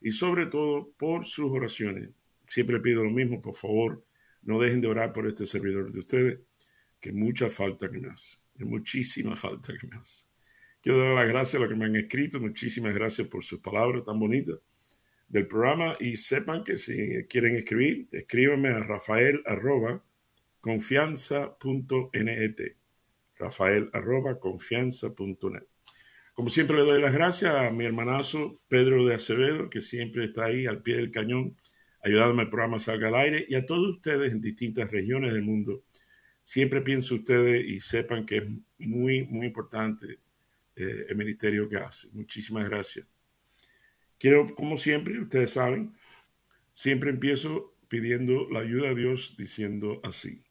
y sobre todo por sus oraciones. Siempre pido lo mismo, por favor, no dejen de orar por este servidor de ustedes, que mucha falta que me hace, muchísima falta que me hace. Quiero dar las gracias a los que me han escrito, muchísimas gracias por sus palabras tan bonitas del programa y sepan que si quieren escribir, escríbanme a rafael arroba confianza.net rafael arroba confianza.net como siempre le doy las gracias a mi hermanazo Pedro de Acevedo, que siempre está ahí al pie del cañón, ayudándome al programa Salga al Aire, y a todos ustedes en distintas regiones del mundo. Siempre pienso ustedes y sepan que es muy, muy importante eh, el ministerio que hace. Muchísimas gracias. Quiero, como siempre, ustedes saben, siempre empiezo pidiendo la ayuda a Dios diciendo así.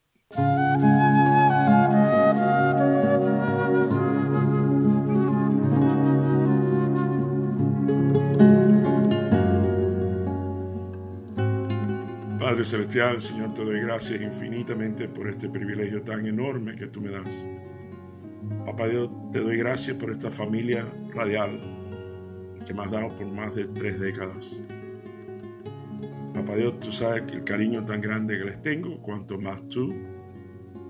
Celestial, Señor, te doy gracias infinitamente por este privilegio tan enorme que tú me das. Papá Dios, te doy gracias por esta familia radial que me has dado por más de tres décadas. Papá Dios, tú sabes que el cariño tan grande que les tengo, cuanto más tú.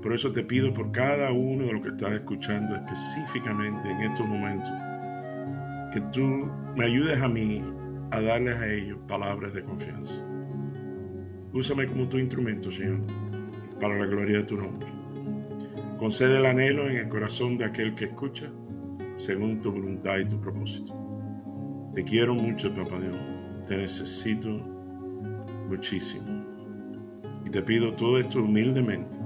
Por eso te pido por cada uno de los que estás escuchando específicamente en estos momentos, que tú me ayudes a mí a darles a ellos palabras de confianza. Úsame como tu instrumento, Señor, para la gloria de tu nombre. Concede el anhelo en el corazón de aquel que escucha, según tu voluntad y tu propósito. Te quiero mucho, papá Dios. Te necesito muchísimo. Y te pido todo esto humildemente,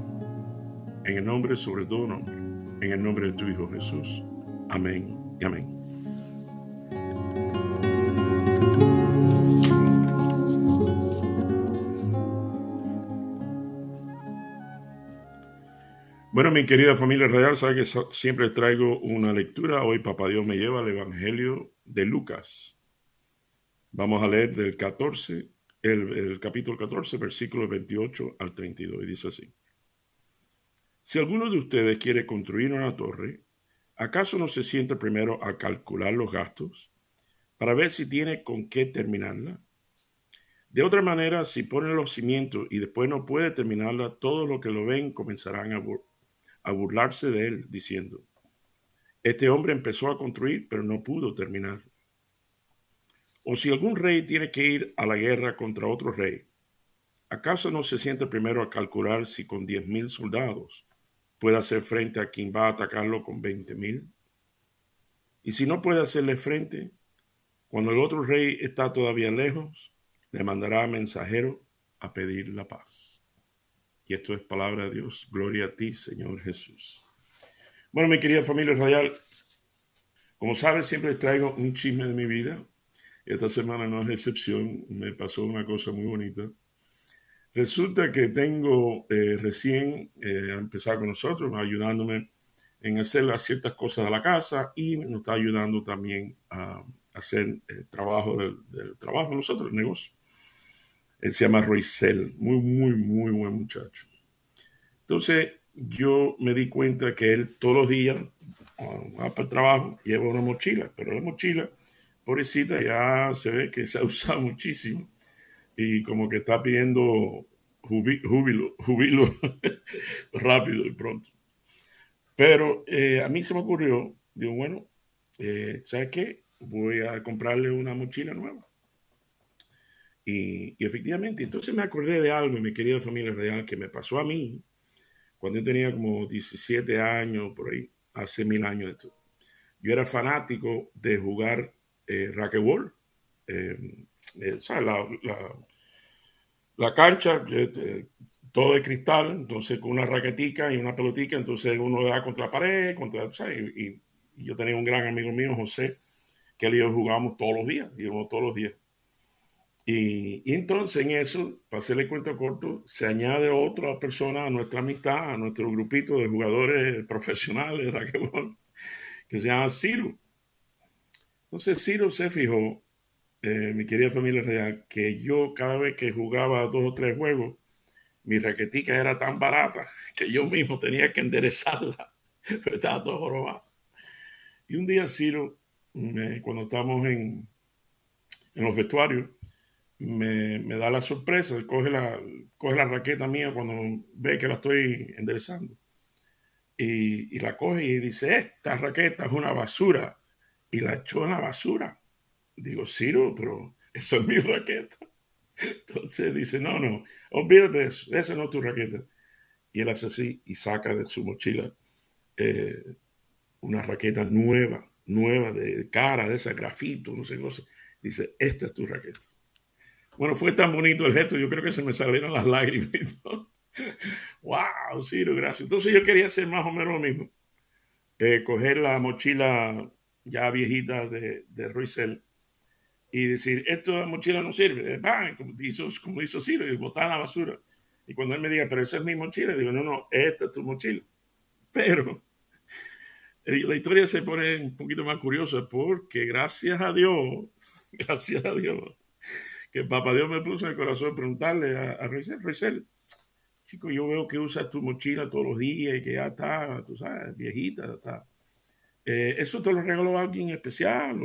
en el nombre, sobre todo nombre, en el nombre de tu Hijo Jesús. Amén y amén. Bueno, mi querida familia real, sabe que siempre traigo una lectura. Hoy Papá Dios me lleva al Evangelio de Lucas. Vamos a leer del 14, el, capítulo 14, versículos 28 al 32. Y dice así. Si alguno de ustedes quiere construir una torre, ¿acaso no se sienta primero a calcular los gastos para ver si tiene con qué terminarla? De otra manera, si pone los cimientos y después no puede terminarla, todos los que lo ven comenzarán a a burlarse de él, diciendo, este hombre empezó a construir, pero no pudo terminar. O si algún rey tiene que ir a la guerra contra otro rey, ¿acaso no se siente primero a calcular si con diez mil soldados puede hacer frente a quien va a atacarlo con veinte mil? Y si no puede hacerle frente, cuando el otro rey está todavía lejos, le mandará mensajero a pedir la paz. Y esto es palabra de Dios. Gloria a ti, Señor Jesús. Bueno, mi querida familia radial, como sabes, siempre traigo un chisme de mi vida. Esta semana no es excepción. Me pasó una cosa muy bonita. Resulta que tengo eh, recién eh, empezado con nosotros, ayudándome en hacer las ciertas cosas de la casa y nos está ayudando también a hacer el trabajo del, del trabajo nosotros, el negocio. Él se llama Roisel, muy, muy, muy buen muchacho. Entonces yo me di cuenta que él todos los días va para el trabajo, lleva una mochila, pero la mochila, pobrecita, ya se ve que se ha usado muchísimo y como que está pidiendo júbilo, júbilo rápido y pronto. Pero eh, a mí se me ocurrió, digo, bueno, eh, ¿sabes qué? Voy a comprarle una mochila nueva. Y, efectivamente, entonces me acordé de algo, mi querida familia real, que me pasó a mí cuando yo tenía como 17 años, por ahí, hace mil años esto. Yo era fanático de jugar eh, racquetball. Eh, eh La, la, cancha, eh, todo de cristal, entonces con una raquetica y una pelotica, entonces uno le da contra la pared, contra, y, y, yo tenía un gran amigo mío, José, que él y yo jugábamos todos los días, íbamos todos los días. Y, entonces en eso, para hacerle cuento corto, se añade otra persona a nuestra amistad, a nuestro grupito de jugadores profesionales de que se llama Ciro. Entonces Ciro se fijó, eh, mi querida familia real, que yo cada vez que jugaba dos o tres juegos, mi raquetica era tan barata que yo mismo tenía que enderezarla, pero estaba todo jorobado. Y un día Ciro, cuando estamos en, en los vestuarios, me, da la sorpresa, coge la, coge la raqueta mía cuando ve que la estoy enderezando. Y, la coge y dice, esta raqueta es una basura. Y la echó en la basura. Digo, Ciro, pero esa es mi raqueta. Entonces dice, no, no, olvídate eso, esa no es tu raqueta. Y él hace así y saca de su mochila eh, una raqueta nueva, nueva de cara, de ese grafito, no sé qué cosa. Dice, esta es tu raqueta. Bueno, fue tan bonito el gesto, yo creo que se me salieron las lágrimas. wow, Ciro, gracias. Entonces yo quería hacer más o menos lo mismo. Eh, coger la mochila ya viejita de, de Ruizell y decir, esta mochila no sirve, eh, como hizo, como hizo Ciro, y botar la basura. Y cuando él me diga, pero esa es mi mochila, digo, no, no, esta es tu mochila. Pero eh, la historia se pone un poquito más curiosa porque gracias a Dios, gracias a Dios, que Papá Dios me puso en el corazón preguntarle a, a Reisel, chico, yo veo que usas tu mochila todos los días y que ya está, tú sabes, viejita, está. Eh, ¿Eso te lo regaló alguien especial?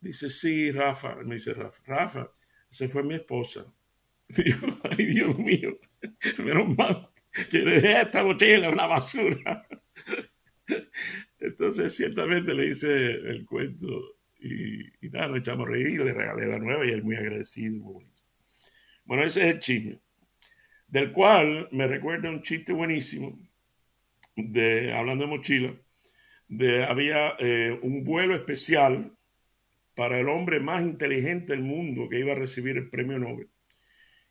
Dice, sí, Rafa. Me dice, Rafa, Rafa, se fue mi esposa. Ay, Dios mío, menos mal que esta mochila una basura. Entonces, ciertamente le hice el cuento y, nada, nos echamos a reír, le regalé la nueva y él muy agradecido, muy bonito. Bueno, ese es el chisme, del cual me recuerda un chiste buenísimo, de, hablando de mochila, de había eh, un vuelo especial para el hombre más inteligente del mundo que iba a recibir el premio Nobel.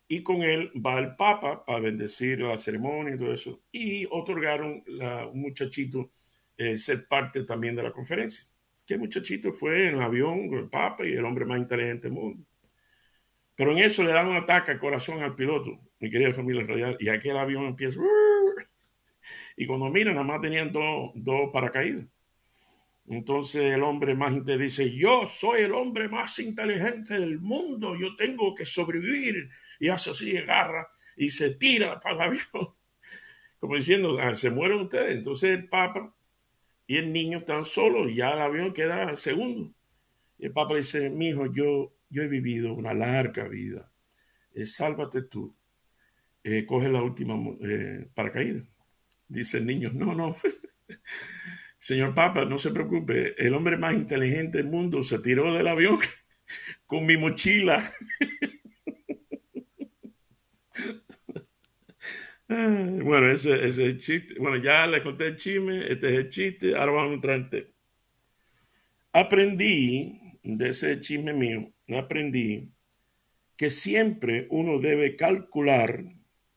Y con él va el Papa para bendecir la ceremonia y todo eso. Y otorgaron a un muchachito eh, ser parte también de la conferencia que muchachito fue en el avión con el Papa y el hombre más inteligente del mundo. Pero en eso le dan un ataque al corazón al piloto, mi querida familia radial, y aquí el avión empieza. Y cuando miran, nada más tenían dos, dos paracaídas. Entonces el hombre más inteligente dice, yo soy el hombre más inteligente del mundo, yo tengo que sobrevivir. Y hace así, agarra y se tira para el avión. Como diciendo, ah, se mueren ustedes. Entonces el Papa y el niño está solo y ya el avión queda segundo. El papá dice, mi hijo, yo, yo he vivido una larga vida. Eh, sálvate tú. Eh, coge la última eh, paracaídas. Dice el niño, no, no. Señor Papa, no se preocupe. El hombre más inteligente del mundo se tiró del avión con mi mochila. Bueno, ese, es el chiste. Bueno, ya le conté el chisme, este es el chiste, ahora vamos a entrar en Aprendí de ese chisme mío, aprendí que siempre uno debe calcular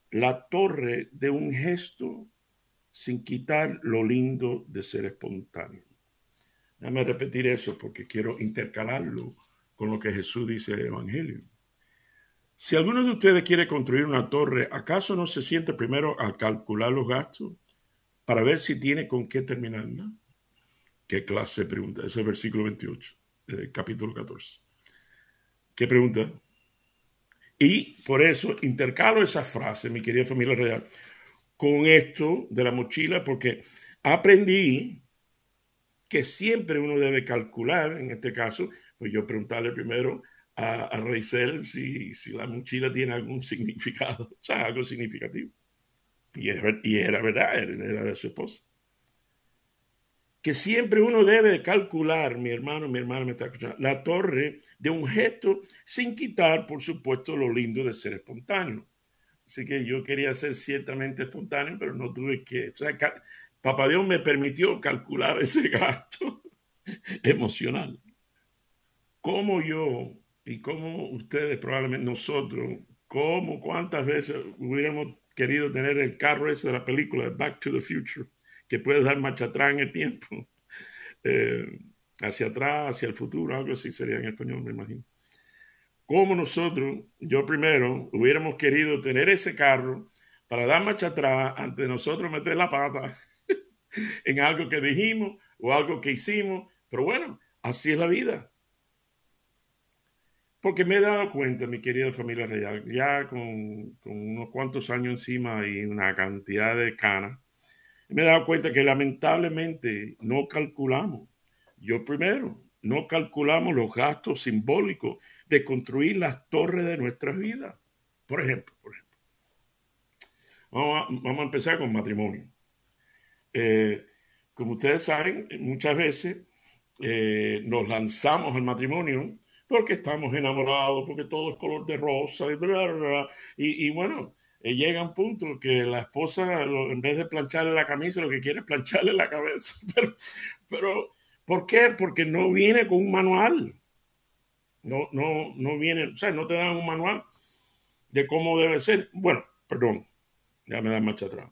la torre de un gesto sin quitar lo lindo de ser espontáneo. Déjame repetir eso porque quiero intercalarlo con lo que Jesús dice en el Evangelio. Si alguno de ustedes quiere construir una torre, ¿acaso no se siente primero a calcular los gastos para ver si tiene con qué terminarla? ¿Qué clase pregunta? Ese es el versículo 28, del capítulo 14. ¿Qué pregunta? Y por eso intercalo esa frase, mi querida familia real, con esto de la mochila, porque aprendí que siempre uno debe calcular, en este caso, pues yo preguntarle primero a, a si, si, la mochila tiene algún significado, o sea, algo significativo. Y, y era verdad, era, de su esposa. Que siempre uno debe calcular, mi hermano, mi hermana me está escuchando, la torre de un gesto sin quitar, por supuesto, lo lindo de ser espontáneo. Así que yo quería ser ciertamente espontáneo, pero no tuve que. O sea, Papá Dios me permitió calcular ese gasto emocional. ¿Cómo yo y cómo ustedes, probablemente nosotros, cómo, cuántas veces hubiéramos querido tener el carro ese de la película, Back to the Future, que puede dar marcha atrás en el tiempo, eh, hacia atrás, hacia el futuro, algo así sería en español, me imagino. cómo nosotros, yo primero, hubiéramos querido tener ese carro para dar marcha atrás antes de nosotros meter la pata en algo que dijimos o algo que hicimos. Pero bueno, así es la vida. Porque me he dado cuenta, mi querida familia real, ya con, unos cuantos años encima y una cantidad de canas, me he dado cuenta que lamentablemente no calculamos. Yo primero, no calculamos los gastos simbólicos de construir las torres de nuestras vidas. Por ejemplo, por ejemplo. Vamos a, empezar con matrimonio. Eh, como ustedes saben, muchas veces eh, nos lanzamos al matrimonio porque estamos enamorados, porque todo es color de rosa y, y, bueno, eh, llega un punto que la esposa, en vez de plancharle la camisa, lo que quiere es plancharle la cabeza. Pero, pero ¿por qué? Porque no viene con un manual. No, no, no viene, o sea, no te dan un manual de cómo debe ser. Bueno, perdón, ya me da marcha atrás.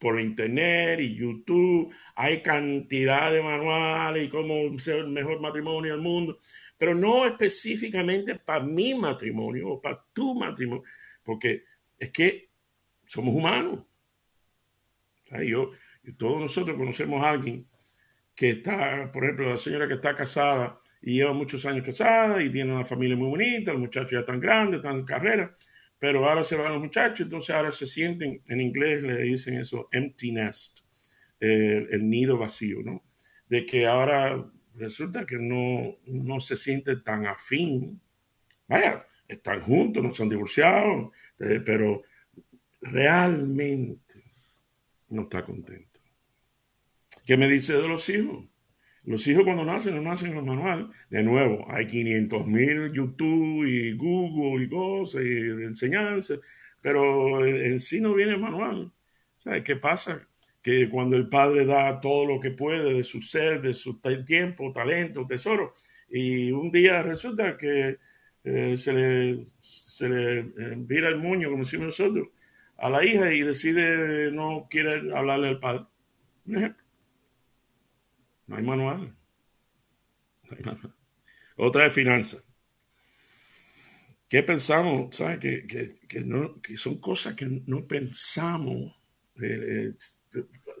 Por internet y YouTube hay cantidad de manuales y cómo ser el mejor matrimonio del mundo pero no específicamente para mi matrimonio o para tu matrimonio, porque es que somos humanos. yo, todos nosotros conocemos a alguien que está, por ejemplo, la señora que está casada y lleva muchos años casada y tiene una familia muy bonita, los muchachos ya están grandes, están en carrera, pero ahora se van los muchachos, entonces ahora se sienten, en inglés le dicen eso, empty nest, el nido vacío, ¿no? De que ahora resulta que no, no se siente tan afín. Vaya, están juntos, no se han divorciado, eh, pero realmente no está contento. ¿Qué me dice de los hijos? Los hijos cuando nacen no nacen en el manual. De nuevo, hay 500 mil YouTube y Google y cosas y enseñanzas, pero en, sí no viene el manual. ¿Qué pasa? Que cuando el padre da todo lo que puede de su ser, de su tiempo, talento, tesoro, y un día resulta que eh, se le, se le eh, vira el muño, como decimos nosotros, a la hija y decide no quiere hablarle al padre. Un ejemplo. No hay manual. No hay manual. Otra es finanzas. ¿Qué pensamos? ¿Sabes? Que, que, que, no, que son cosas que no pensamos. Eh,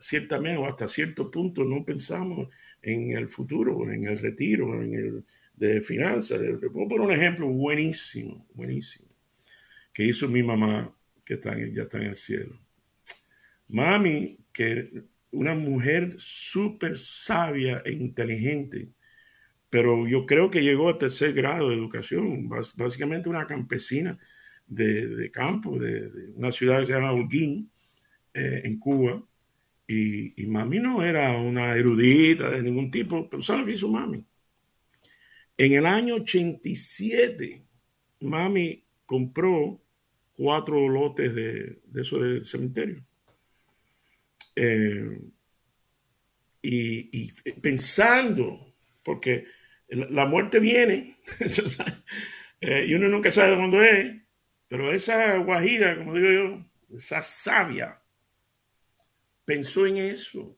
ciertamente o hasta cierto punto no pensamos en el futuro, en el retiro, en el de finanzas. Puedo poner un ejemplo buenísimo, buenísimo, que hizo mi mamá, que está ya está en el cielo. Mami, que una mujer súper sabia e inteligente, pero yo creo que llegó a tercer grado de educación, básicamente una campesina de, campo, de, una ciudad que se llama Holguín, eh, en Cuba, y, mami no era una erudita de ningún tipo, pero ¿sabes lo que hizo mami? En el año 87, mami compró cuatro lotes de, de eso del cementerio. Eh, y, pensando, porque la muerte viene, eh, y uno nunca sabe cuándo es, pero esa guajira, como digo yo, esa sabia, pensó en eso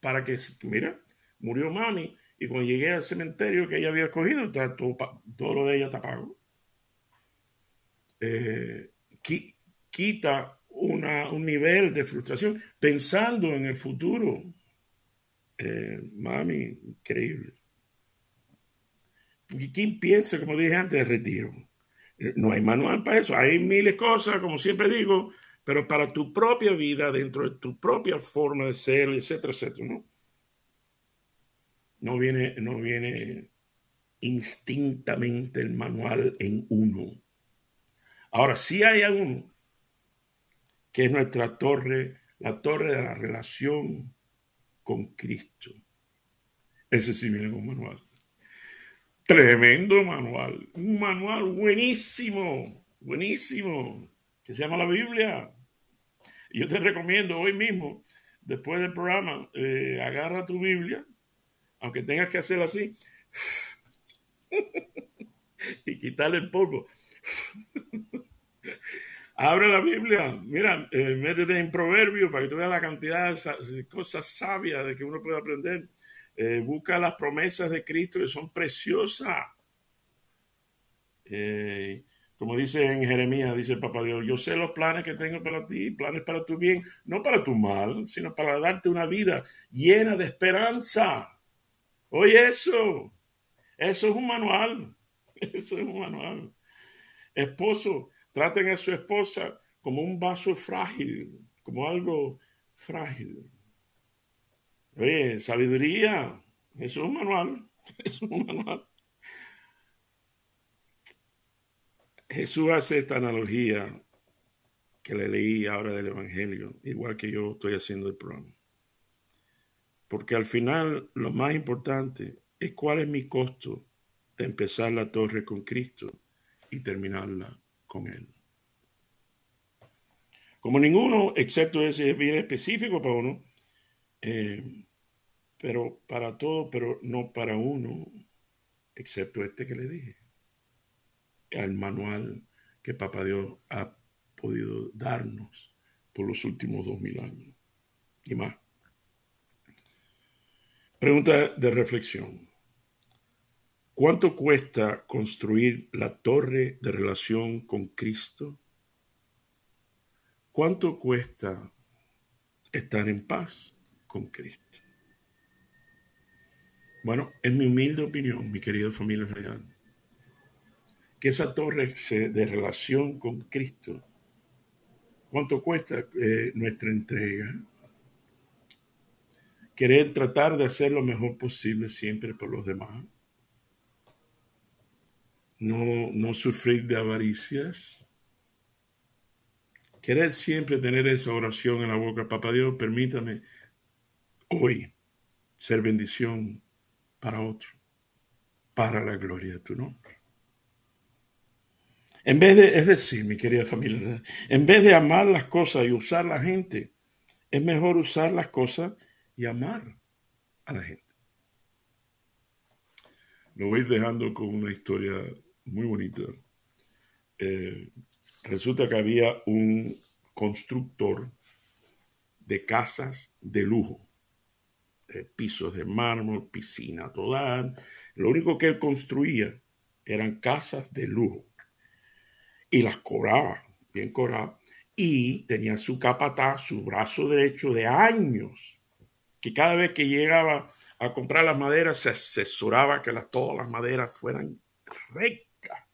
para que, mira, murió mami y cuando llegué al cementerio que ella había escogido, todo, lo de ella está pago. Eh, quita un nivel de frustración pensando en el futuro. Eh, mami, increíble. Porque ¿quién piensa, como dije antes, de retiro? No hay manual para eso. Hay miles de cosas, como siempre digo, pero para tu propia vida, dentro de tu propia forma de ser, etcétera, etcétera, ¿no? No viene, no viene instintamente el manual en uno. Ahora, sí hay uno, que es nuestra torre, la torre de la relación con Cristo. Ese sí viene con manual. Tremendo manual. Un manual buenísimo, buenísimo, que se llama la Biblia. Yo te recomiendo hoy mismo, después del programa, eh, agarra tu Biblia, aunque tengas que hacerlo así, y quitarle el polvo. Abre la Biblia, mira, eh, métete en proverbios para que tú veas la cantidad de cosas sabias de que uno puede aprender. Eh, busca las promesas de Cristo que son preciosas. Como dice en Jeremías, dice el Papá Dios, yo sé los planes que tengo para ti, planes para tu bien, no para tu mal, sino para darte una vida llena de esperanza. Oye eso, eso es un manual, eso es un manual. Esposo, traten a su esposa como un vaso frágil, como algo frágil. Oye, sabiduría, eso es un manual, eso es un manual. Jesús hace esta analogía que le leí ahora del Evangelio, igual que yo estoy haciendo el programa. Porque al final lo más importante es cuál es mi costo de empezar la torre con Cristo y terminarla con Él. Como ninguno, excepto ese es bien específico para uno, eh, pero para todo, pero no para uno, excepto este que le dije al manual que Papá Dios ha podido darnos por los últimos dos mil años y más. Pregunta de reflexión. ¿Cuánto cuesta construir la torre de relación con Cristo? ¿Cuánto cuesta estar en paz con Cristo? Bueno, en mi humilde opinión, mi querida familia real, que esa torre de relación con Cristo, ¿cuánto cuesta eh, nuestra entrega? Querer tratar de hacer lo mejor posible siempre por los demás. No, no sufrir de avaricias. Querer siempre tener esa oración en la boca. Papá Dios, permítame hoy ser bendición para otro, para la gloria de tu nombre. En vez de, es decir, mi querida familia, en vez de amar las cosas y usar la gente, es mejor usar las cosas y amar a la gente. Lo voy a ir dejando con una historia muy bonita. Eh, resulta que había un constructor de casas de lujo, pisos de mármol, piscina toda. Lo único que él construía eran casas de lujo y las cobraba, bien cobraba. Y tenía su capataz, su brazo derecho de años, que cada vez que llegaba a comprar las maderas se asesoraba que las, todas las maderas fueran rectas.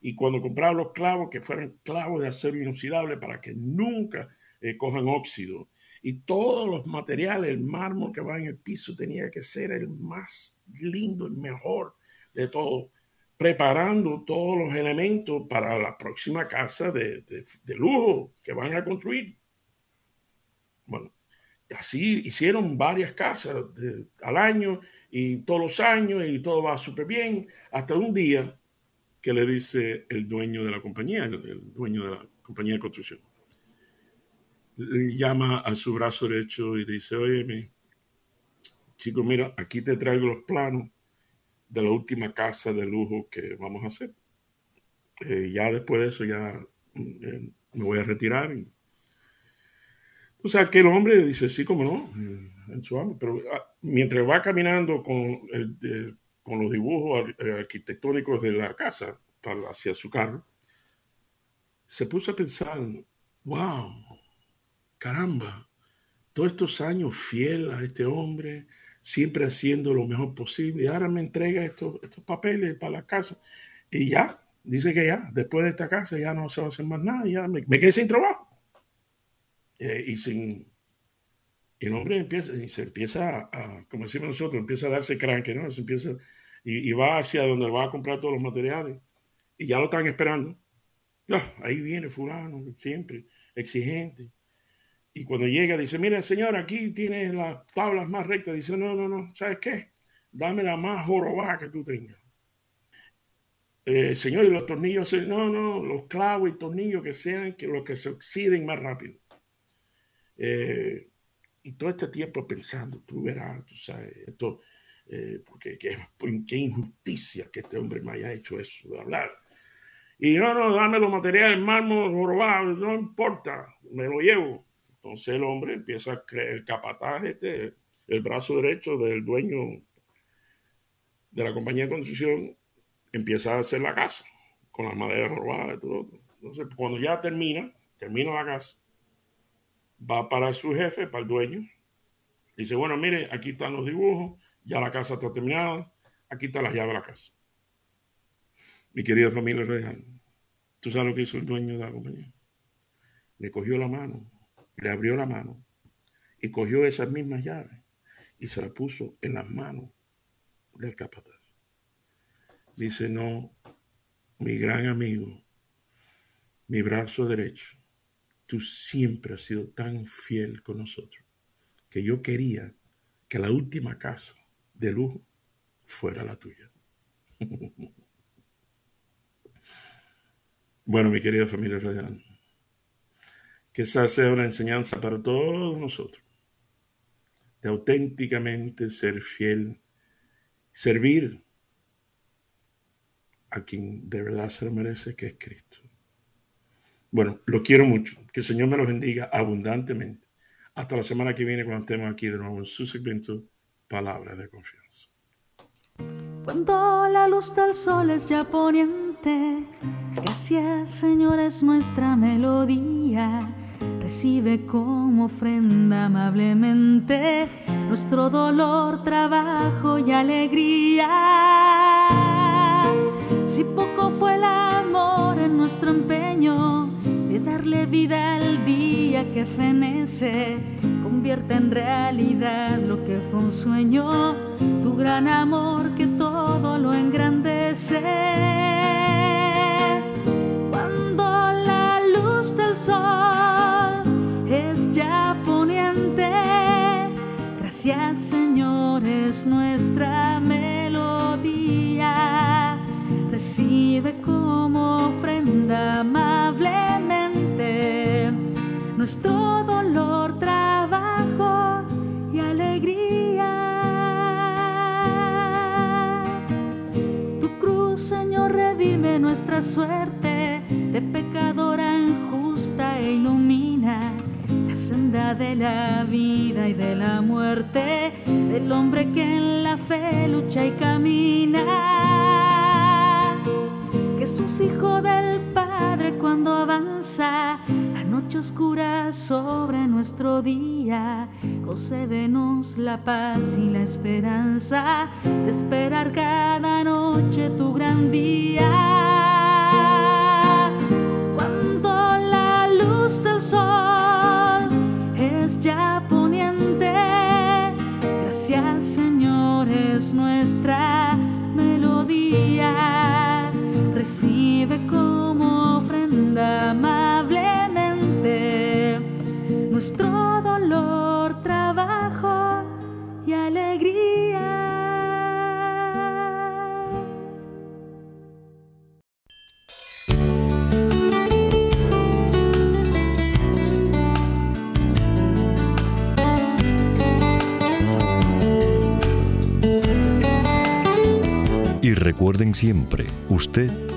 Y cuando compraba los clavos, que fueran clavos de acero inoxidable para que nunca eh, cojan óxido. Y todos los materiales, el mármol que va en el piso tenía que ser el más lindo, el mejor de todo preparando todos los elementos para la próxima casa de, lujo que van a construir. Bueno, así hicieron varias casas al año y todos los años y todo va súper bien, hasta un día que le dice el dueño de la compañía, el dueño de la compañía de construcción. Llama a su brazo derecho y dice, oye, chico, mira, aquí te traigo los planos de la última casa de lujo que vamos a hacer. Eh, ya después de eso ya eh, me voy a retirar. Y... O que el hombre dice, sí, como no, eh, en su amo, pero ah, mientras va caminando con, el, con los dibujos arquitectónicos de la casa hacia su carro, se puso a pensar, wow, caramba, todos estos años fiel a este hombre, siempre haciendo lo mejor posible. Y ahora me entrega estos, estos papeles para la casa. Y ya, dice que ya, después de esta casa ya no se va a hacer más nada, ya me, quedé sin trabajo. Eh, y sin... el hombre empieza, y se empieza a, como decimos nosotros, empieza a darse cranque, ¿no? Se empieza, y, y, va hacia donde va a comprar todos los materiales. Y ya lo están esperando. Ahí viene fulano, siempre, exigente. Y cuando llega, dice, mira, señor, aquí tienes las tablas más rectas. Dice, no, no, no, ¿sabes qué? Dame la más jorobada que tú tengas. Eh, señor, y los tornillos, no, no, los clavos y tornillos que sean que los que se oxiden más rápido. Eh, y todo este tiempo pensando, tú verás, tú sabes, esto, eh, porque qué, injusticia que este hombre me haya hecho eso de hablar. Y no, no, dame los materiales, mármol, jorobado, no importa, me lo llevo. Entonces el hombre empieza a creer, el capataz, este, el brazo derecho del dueño de la compañía de construcción, empieza a hacer la casa. con las maderas robadas y todo. Entonces, cuando ya termina, termina la casa, va para su jefe, para el dueño, dice, bueno, mire, aquí están los dibujos, ya la casa está terminada, aquí está la llave de la casa. Mi querida familia real, ¿tú sabes lo que hizo el dueño de la compañía? Le cogió la mano, le abrió la mano y cogió esas mismas llaves y se las puso en las manos del capataz. Dice, no, mi gran amigo, mi brazo derecho, tú siempre has sido tan fiel con nosotros que yo quería que la última casa de lujo fuera la tuya. bueno, mi querida familia radial, que esa sea una enseñanza para todos nosotros, de auténticamente ser fiel, servir a quien de verdad se lo merece, que es Cristo. Bueno, lo quiero mucho. Que el Señor me lo bendiga abundantemente. Hasta la semana que viene cuando estemos aquí de nuevo en su segmento Palabra de Confianza. Cuando la luz del sol es ya poniente, gracias Señor es nuestra melodía. Recibe como ofrenda amablemente nuestro dolor, trabajo y alegría. Si poco fue el amor en nuestro empeño de darle vida al día que fenece, convierte en realidad lo que fue un sueño, tu gran amor que todo lo engrandece. Es nuestra melodía recibe como ofrenda amablemente nuestro dolor, trabajo y alegría. Tu cruz, Señor, redime nuestra suerte de pecadora de la vida y de la muerte del hombre que en la fe lucha y camina. Jesús, Hijo del Padre, cuando avanza la noche oscura sobre nuestro día, concédenos la paz y la esperanza de esperar cada noche tu gran día. Amablemente nuestro dolor, trabajo y alegría. Y recuerden siempre, usted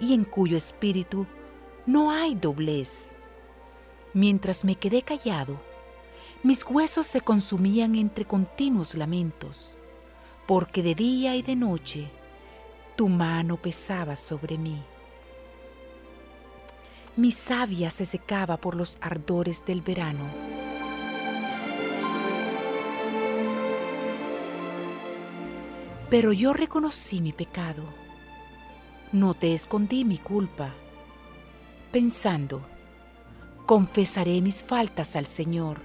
y en cuyo espíritu no hay doblez. Mientras me quedé callado, mis huesos se consumían entre continuos lamentos, porque de día y de noche tu mano pesaba sobre mí. Mi savia se secaba por los ardores del verano. Pero yo reconocí mi pecado. No te escondí mi culpa, pensando, confesaré mis faltas al Señor,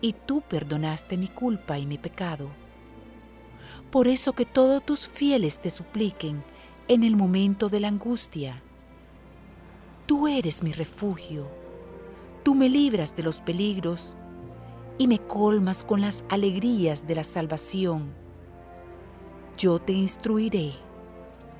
y tú perdonaste mi culpa y mi pecado. Por eso que todos tus fieles te supliquen en el momento de la angustia. Tú eres mi refugio, tú me libras de los peligros y me colmas con las alegrías de la salvación yo te instruiré,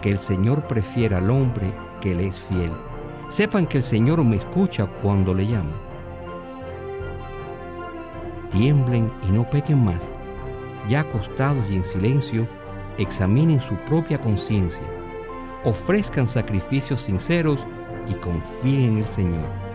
que el Señor prefiere al hombre que le es fiel. Sepan que el Señor me escucha cuando le llamo. Tiemblen y no pequen más. Ya acostados y en silencio, examinen su propia conciencia. Ofrezcan sacrificios sinceros y confíen en el Señor